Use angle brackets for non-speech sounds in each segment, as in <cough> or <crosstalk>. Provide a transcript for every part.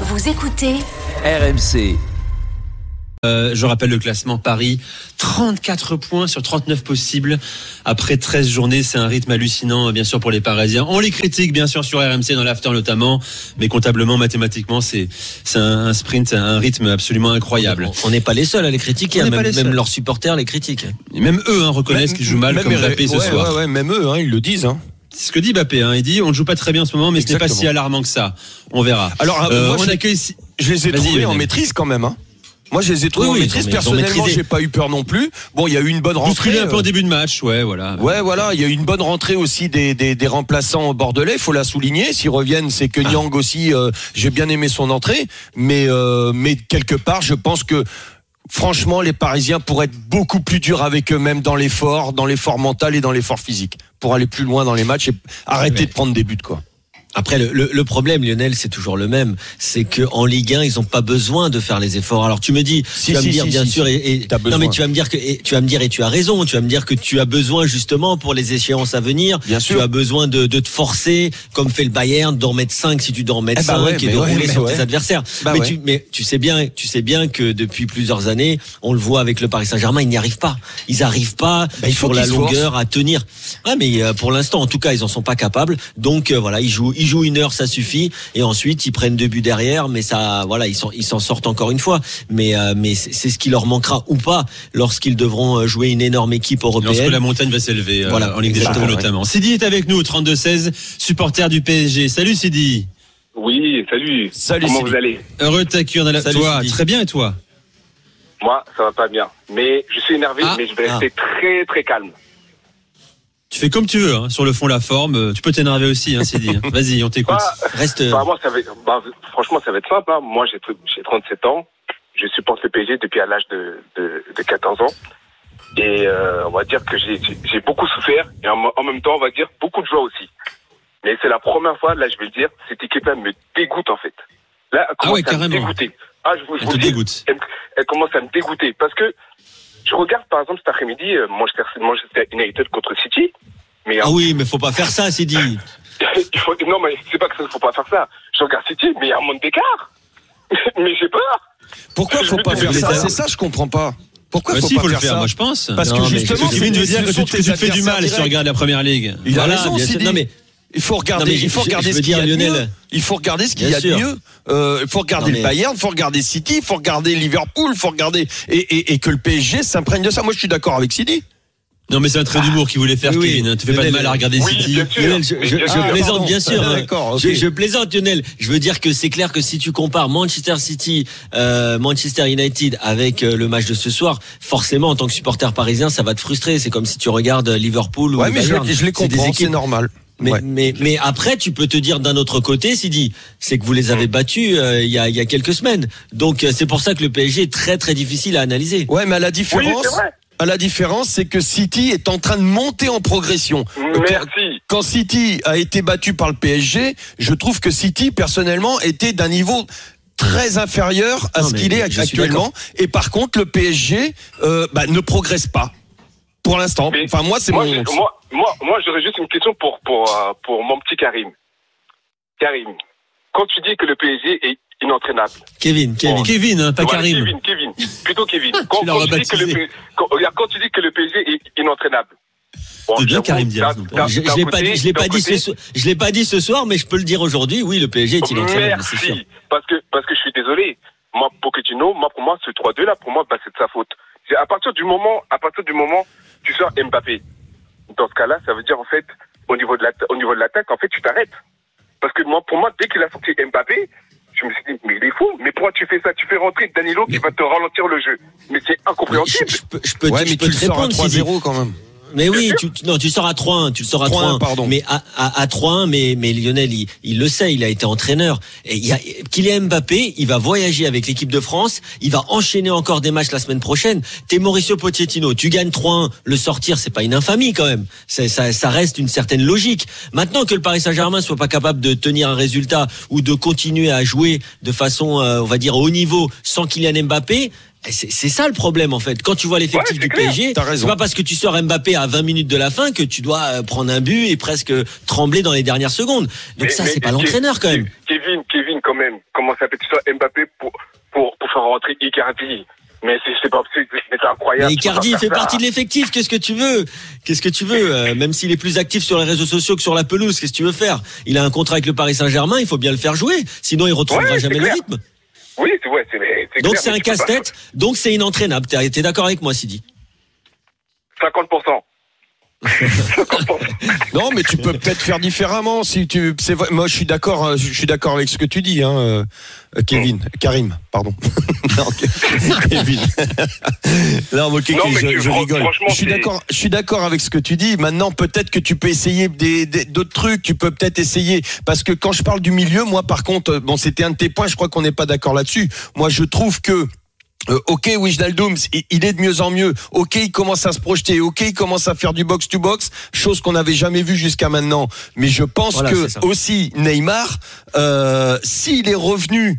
Vous écoutez RMC. Euh, je rappelle le classement Paris, 34 points sur 39 possibles après 13 journées. C'est un rythme hallucinant, bien sûr, pour les Parisiens. On les critique, bien sûr, sur RMC, dans l'after notamment, mais comptablement, mathématiquement, c'est c'est un, un sprint, un rythme absolument incroyable. On n'est pas les seuls à les critiquer, hein, même, les seuls. même leurs supporters les critiquent. Et même eux hein, reconnaissent qu'ils jouent mal, Même comme Mbappé ce ouais, soir. ouais, ouais, même eux, hein, ils le disent. Ce que dit Mbappé. Hein. Il dit on ne joue pas très bien en ce moment, mais ce n'est pas Exactement. si alarmant que ça. On verra. Alors, Euh, moi, on je, accueille je les ai trouvés en maîtrise quand même. Hein. Moi, je les ai trouvés Oui, en oui, maîtrise. Personnellement, j'ai pas eu peur non plus. Bon, il y a eu une bonne rentrée. Bousculé un peu euh, au début de match, ouais, voilà. Ouais, voilà, il y a eu une bonne rentrée aussi des, des, des remplaçants bordelais, faut la souligner. S'ils reviennent, c'est que Nyang aussi, euh, j'ai bien aimé son entrée, mais euh, mais quelque part, je pense que franchement, les Parisiens pourraient être beaucoup plus durs avec eux-mêmes dans l'effort, dans l'effort mental et dans l'effort physique, pour aller plus loin dans les matchs et arrêter Ouais. de prendre des buts, quoi. Après, le, le- le problème, Lionel, c'est toujours le même. C'est que en Ligue 1, ils n'ont pas besoin de faire les efforts. Alors tu me dis, Si, tu vas si, me dire si, bien si, sûr, et, non mais tu vas me dire que et tu vas me dire et tu as raison. Tu vas me dire que tu as besoin justement pour les échéances à venir. Bien Tu sûr. as besoin de, de te forcer, comme fait le Bayern, d'en mettre 5 si tu dois en mettre Eh bah 5 ouais, et de ouais, rouler sur ouais. tes adversaires. Bah mais, tu, mais tu sais bien, tu sais bien que depuis plusieurs années, on le voit avec le Paris Saint-Germain, ils n'y arrivent pas. Ils n'arrivent pas Bah, il faut la longueur à tenir. Ouais, mais euh, pour l'instant, en tout cas, ils en sont pas capables. Donc euh, voilà, ils jouent, ils jouent une heure, ça suffit. Et ensuite, ils prennent deux buts derrière, mais ça, voilà, ils s'en, ils s'en sortent encore une fois. Mais euh, mais c'est c'est ce qui leur manquera ou pas lorsqu'ils devront euh, jouer une énorme équipe Lorsque européenne. la montagne va s'élever, euh, Voilà, en Ligue des exactement, Champions ouais. notamment. Sidi est avec nous, 32-16, supporter du PSG. Salut Sidi. Oui, salut. Salut, Comment Sidi. vous allez? Heureux de t'accueillir dans la... Salut, Toi, Sidi. très bien et toi? Moi, ça va pas bien. Mais je suis énervé, Ah, mais je vais rester très très calme. Tu fais comme tu veux, hein, sur le fond, la forme. euh, Tu peux t'énerver aussi, hein, Sidi. <laughs> Vas-y, on t'écoute. Bah, Reste. euh, bah, moi, ça va être- bah, franchement, ça va être simple. hein. Moi, j'ai j'ai 37 ans. Je supporte le PSG depuis à l'âge de, de, de 14 ans. Et euh, on va dire que j'ai beaucoup souffert. Et en, en même temps, on va dire beaucoup de joie aussi. Mais c'est la première fois, là, je vais le dire, cette équipe-là me dégoûte en fait. Là, elle Ah ouais, commence à me carrément. dégoûter. Ah, je vous, je Elle vous te dis, dégoûte. elle, elle commence à me dégoûter parce que je regarde par exemple cet après-midi euh, Manchester, Manchester United contre City. Mais Ah oui, mais faut pas faire ça, Sidi. <laughs> il faut, non, mais c'est pas que ça, faut pas faire ça. Je regarde City, mais il y a un monde d'écart. <laughs> mais j'ai peur. Pourquoi faut pas faire ça C'est ça, je comprends pas. Pourquoi Bah faut si, pas faut le faire faire, ça moi je pense. Parce Non, que justement, de ce dire que tu, que tes tu te fais du mal si tu regardes la première ligue. Il a Voilà, raison, bien sûr. Sidi. Non mais Il faut regarder, Non, il faut regarder je ce qu'il y a de mieux. Il faut regarder ce qu'il y a de mieux. Euh, il faut regarder Non, le mais- Bayern, il faut regarder City, il faut regarder Liverpool, il faut regarder et, et, et que le PSG s'imprègne de ça. Moi, je suis d'accord avec Sidi. Non, mais c'est un trait d'humour qu'il voulait faire, Oui. Kevin. hein. Tu fais pas de mal à regarder oui, City. bien sûr. Lionel, je, plaisante pardon. bien sûr. D'accord, je, je plaisante Lionel. Je veux dire que c'est clair que si tu compares Manchester City, euh, Manchester United avec euh, le match de ce soir, forcément en tant que supporter parisien, ça va te frustrer. C'est comme si tu regardes Liverpool ou Ouais, mais Bayern. je les comprends, c'est normal. Mais, Ouais. mais, mais après, tu peux te dire d'un autre côté, Sidi, c'est que vous les avez battus euh, il y, a, il y a quelques semaines. Donc euh, c'est pour ça que le PSG est très très difficile à analyser. Ouais, mais à la différence, à la différence, c'est que City est en train de monter en progression. Quand, Merci. quand City a été battu par le PSG, je trouve que City, personnellement, était d'un niveau très inférieur à Non, ce qu'il est actuellement. Et par contre, le PSG euh, bah, ne progresse pas. Pour l'instant. Enfin, moi, c'est mon. moi, moi, moi, j'aurais juste une question pour, pour, euh, pour mon petit Karim. Karim, quand tu dis que le PSG est inentraînable, Kevin, Kevin. Kevin, hein, pas Voilà, Karim. Kevin, Kevin, plutôt Kevin. <laughs> Quand, Tu l'as quand tu dis que le, rebaptisé. P- quand, regarde, quand tu dis que le PSG est inentraînable. Bon, C'est bien Karim Diaz, Je, l'ai pas dit, je l'ai pas dit ce soir, je l'ai pas dit ce soir, mais je peux le dire aujourd'hui. Oui, le PSG est inentraînable, sûr. Merci. Parce que, parce que je suis désolé. Moi, Pochettino, moi, pour moi, ce 3-2 là, pour moi, bah, c'est de sa faute. C'est à partir du moment, à partir du moment, tu sors Mbappé. Dans ce cas-là, ça veut dire, en fait, au niveau de l'atta- au niveau de l'attaque, en fait, tu t'arrêtes. Parce que moi, pour moi, dès qu'il a sorti Mbappé, je me suis dit, mais il est fou. Mais pourquoi tu fais ça? Tu fais rentrer Danilo qui va te ralentir le jeu. Mais c'est Je, incompréhensible. je peux, je peux, Ouais, mais peux tu le te sors à répondre, Sidi. 3-0 quand même. Mais oui, tu, tu- non, tu sors à 3-1, tu le sors à 3-1, 3-1. pardon. Mais à, à, à 3-1, mais, mais Lionel, il, il le sait, il a été entraîneur. Et il y a, Kylian Mbappé, il va voyager avec l'équipe de France, il va enchaîner encore des matchs la semaine prochaine. T'es Mauricio Pochettino, tu gagnes 3-1, le sortir, c'est pas une infamie quand même. Ça, ça reste une certaine logique. Maintenant que le Paris Saint-Germain soit pas capable de tenir un résultat ou de continuer à jouer de façon, euh, on va dire, au haut niveau sans Kylian Mbappé, c'est c'est ça le problème en fait. Quand tu vois l'effectif Ouais, du clair. PSG, c'est pas parce que tu sors Mbappé à 20 minutes de la fin que tu dois euh, prendre un but et presque trembler dans les dernières secondes. Donc Mais- ça, c'est pas l'entraîneur quand même. Kevin, Kevin, quand même, comment ça s'appelle Tu sors Mbappé pour, pour, pour faire rentrer Icardi? Mais c'est c'est pas c'est incroyable. Mais Icardi fait ça. partie de l'effectif. Qu'est-ce que tu veux? Qu'est-ce que tu veux Euh, Même s'il est plus actif sur les réseaux sociaux que sur la pelouse, qu'est-ce que tu veux faire? Il a un contrat avec le Paris Saint-Germain, il faut bien le faire jouer. Sinon, il retrouvera Ouais, jamais le clair. rythme. Oui, c'est ouais, c'est c'est Donc c'est un casse-tête. Donc c'est inentraînable. T'es t'es d'accord avec moi, Sidi? 50%. 50%. <laughs> Non, mais tu peux peut-être faire différemment si tu. C'est vrai. Moi, je suis d'accord. euh, Je suis d'accord avec ce que tu dis, hein, euh, Kevin, Karim, pardon. <laughs> non, Ke- <laughs> Kevin. <laughs> non, mais, ok, Non, mais je, tu- je rigole. Je suis d'accord. Je suis d'accord avec ce que tu dis. Maintenant, peut-être que tu peux essayer d'autres trucs. Tu peux peut-être essayer parce que quand je parle du milieu, moi, par contre, euh, bon, c'était un de tes points. Je crois qu'on n'est pas d'accord là-dessus. Moi, je trouve que euh, ok, Wijnaldum, il- il est de mieux en mieux. Ok, il commence à se projeter. Ok, il commence à faire du box to box, chose qu'on n'avait jamais vue jusqu'à maintenant. Mais je pense Voilà, que aussi Neymar, euh, s'il est revenu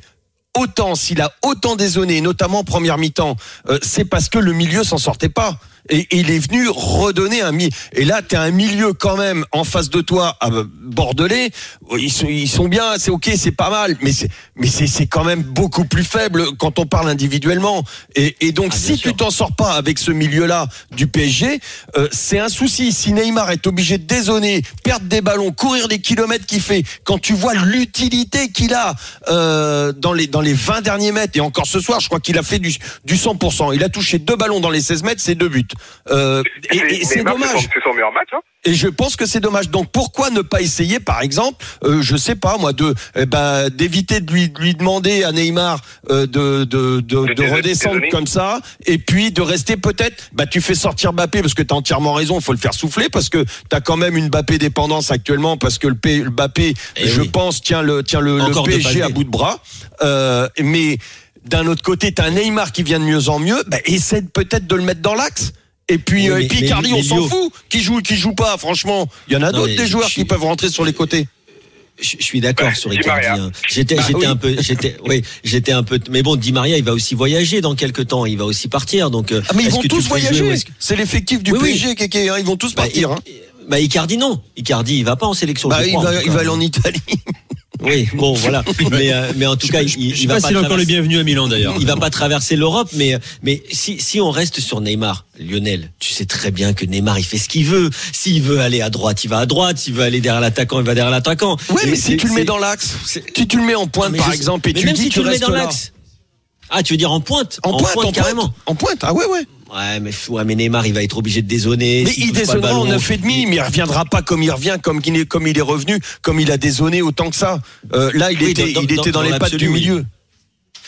autant, s'il a autant désonné, notamment en première mi-temps, euh, c'est parce que le milieu s'en sortait pas. Et, et il est venu redonner un milieu. Et là, tu as un milieu quand même en face de toi, à Bordelais. Ils sont, ils sont bien, c'est ok, c'est pas mal, mais c'est, mais c'est, c'est quand même beaucoup plus faible quand on parle individuellement. Et, et donc, Ah, si sûr. tu t'en sors pas avec ce milieu-là du PSG, euh, c'est un souci. Si Neymar est obligé de dézonner, perdre des ballons, courir les kilomètres qu'il fait, quand tu vois l'utilité qu'il a euh, dans les dans les 20 derniers mètres, et encore ce soir, je crois qu'il a fait du, du 100%. Il a touché deux ballons dans les 16 mètres, c'est deux buts. Euh, et et c'est dommage. son- C'est son meilleur match. Hein. Et je pense que c'est dommage. Donc pourquoi ne pas essayer, par exemple, euh, je sais pas moi, de eh ben, d'éviter de lui, de lui demander à Neymar euh, de de, de, de redescendre comme ça, et puis de rester peut-être. Bah tu fais sortir Mbappé parce que t'as entièrement raison. Il faut le faire souffler parce que t'as quand même une Mbappé dépendance actuellement parce que le, P, le Mbappé, Eh je oui. pense, tient le tient le, le PSG à bout de bras. Euh, mais d'un autre côté, t'as un Neymar qui vient de mieux en mieux. Bah, essaie peut-être de le mettre dans l'axe. Et puis, Oui, euh, et puis mais on s'en fout. Qui joue, qui joue pas, franchement. Il y en a d'autres des joueurs qui peuvent rentrer sur les côtés. Je je suis d'accord Bah, sur Di Icardi. Hein. J'étais, Bah j'étais oui. un peu, j'étais, <laughs> oui, j'étais un peu. Mais bon, Di Maria, il va aussi voyager dans quelques temps. Il va aussi partir. Donc, euh, Ah, mais ils vont tous voyager. C'est l'effectif du Oui, oui. PSG, Kéké, hein, Ils vont tous Bah, partir. hein. Bah, Icardi non. Icardi, il va pas en sélection. Bah, je il crois, va, il va aller en Italie. Oui, bon, voilà. <laughs> Mais, euh, mais en tout cas, il, Je il sais va pas pas s'il est encore le traverser- bienvenu à Milan d'ailleurs. Il va pas traverser l'Europe, mais mais si si on reste sur Neymar, Lionel, tu sais très bien que Neymar il fait ce qu'il veut. S'il veut aller à droite, il va à droite. S'il veut aller derrière l'attaquant, il va derrière l'attaquant. Ouais, Et mais si tu le mets dans l'axe, si tu le mets en pointe, par je- exemple, et tu même dis si tu tu le mets dans l'axe. Ah, tu veux dire en pointe? En pointe, en pointe, carrément. en pointe. Ah ouais, ouais. Ouais, mais ouais, mais Neymar, il va être obligé de dézonner. Mais il le dézonnera en ballon. 9 et demi, mais il reviendra pas comme il revient, comme il est, comme il est revenu, comme il a dézonné autant que ça. Euh, là, il Oui, était, dans- il était dans, dans les pattes du milieu.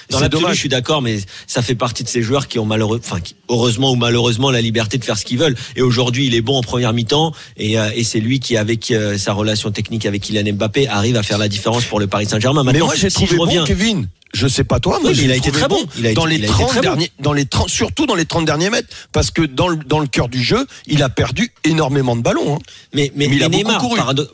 Dans l'absolu, je suis d'accord, mais ça fait partie de ces joueurs qui ont malheureux, enfin, qui, heureusement ou malheureusement, la liberté de faire ce qu'ils veulent. Et aujourd'hui, il est bon en première mi-temps, et, euh, et c'est lui qui, avec euh, sa relation technique avec Kylian Mbappé, arrive à faire la différence pour le Paris Saint-Germain. Mais moi, j'ai si trouvé je reviens, bon Kevin. Je sais pas toi, moi, Oui, il a été très bon. Il a dans été- les il a été 30 très bon. derniers, dans les 30, surtout dans les 30 derniers mètres, parce que dans le, dans le cœur du jeu, il a perdu énormément de ballons. hein. mais, mais, Mais il a mais beaucoup Neymar, parado-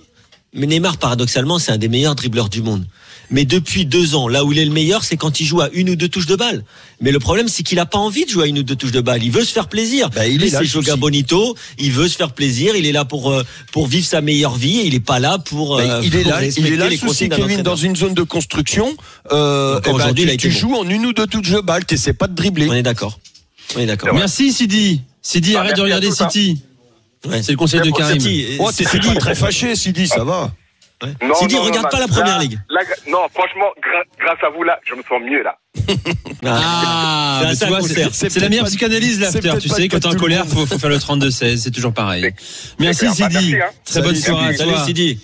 mais Neymar, paradoxalement, c'est un des meilleurs dribbleurs du monde. Mais depuis deux ans, là où il est le meilleur, c'est quand il joue à une ou deux touches de balle. Mais le problème, c'est qu'il a pas envie de jouer à une ou deux touches de balle. Il veut se faire plaisir. Bah, il est là, c'est. Bonito. Il veut se faire plaisir. Il est là pour euh, pour vivre sa meilleure vie. Et il est pas là pour. Euh, il est pour là, il est là souci, consignes d'un Kevin, dans une zone de construction. Euh, ben, aujourd'hui, tu, il a été tu bon. joues en une ou deux touches de balle, t'essaies pas de dribbler. On est d'accord. On est d'accord. Merci Sidi. Sidi, Ah, arrête de regarder. City. Ouais. C'est le conseil de Karim. Sidi, Oh, pas très fâché, Sidi, ça va. Non, non, regarde non, pas la là, première ligue. là, non, franchement, gra- grâce à vous, là, je me sens mieux, là. <laughs> Ah, C'est un mais tu sale vois, concert. c'est- C'est c'est la meilleure pas- psychanalyse, l'after. Tu pas sais, quand t'es en colère, faut, faut faire le 32-16. C'est toujours pareil. Merci Sidi. hein. Très bonne Salut, soirée Salut. Sidi.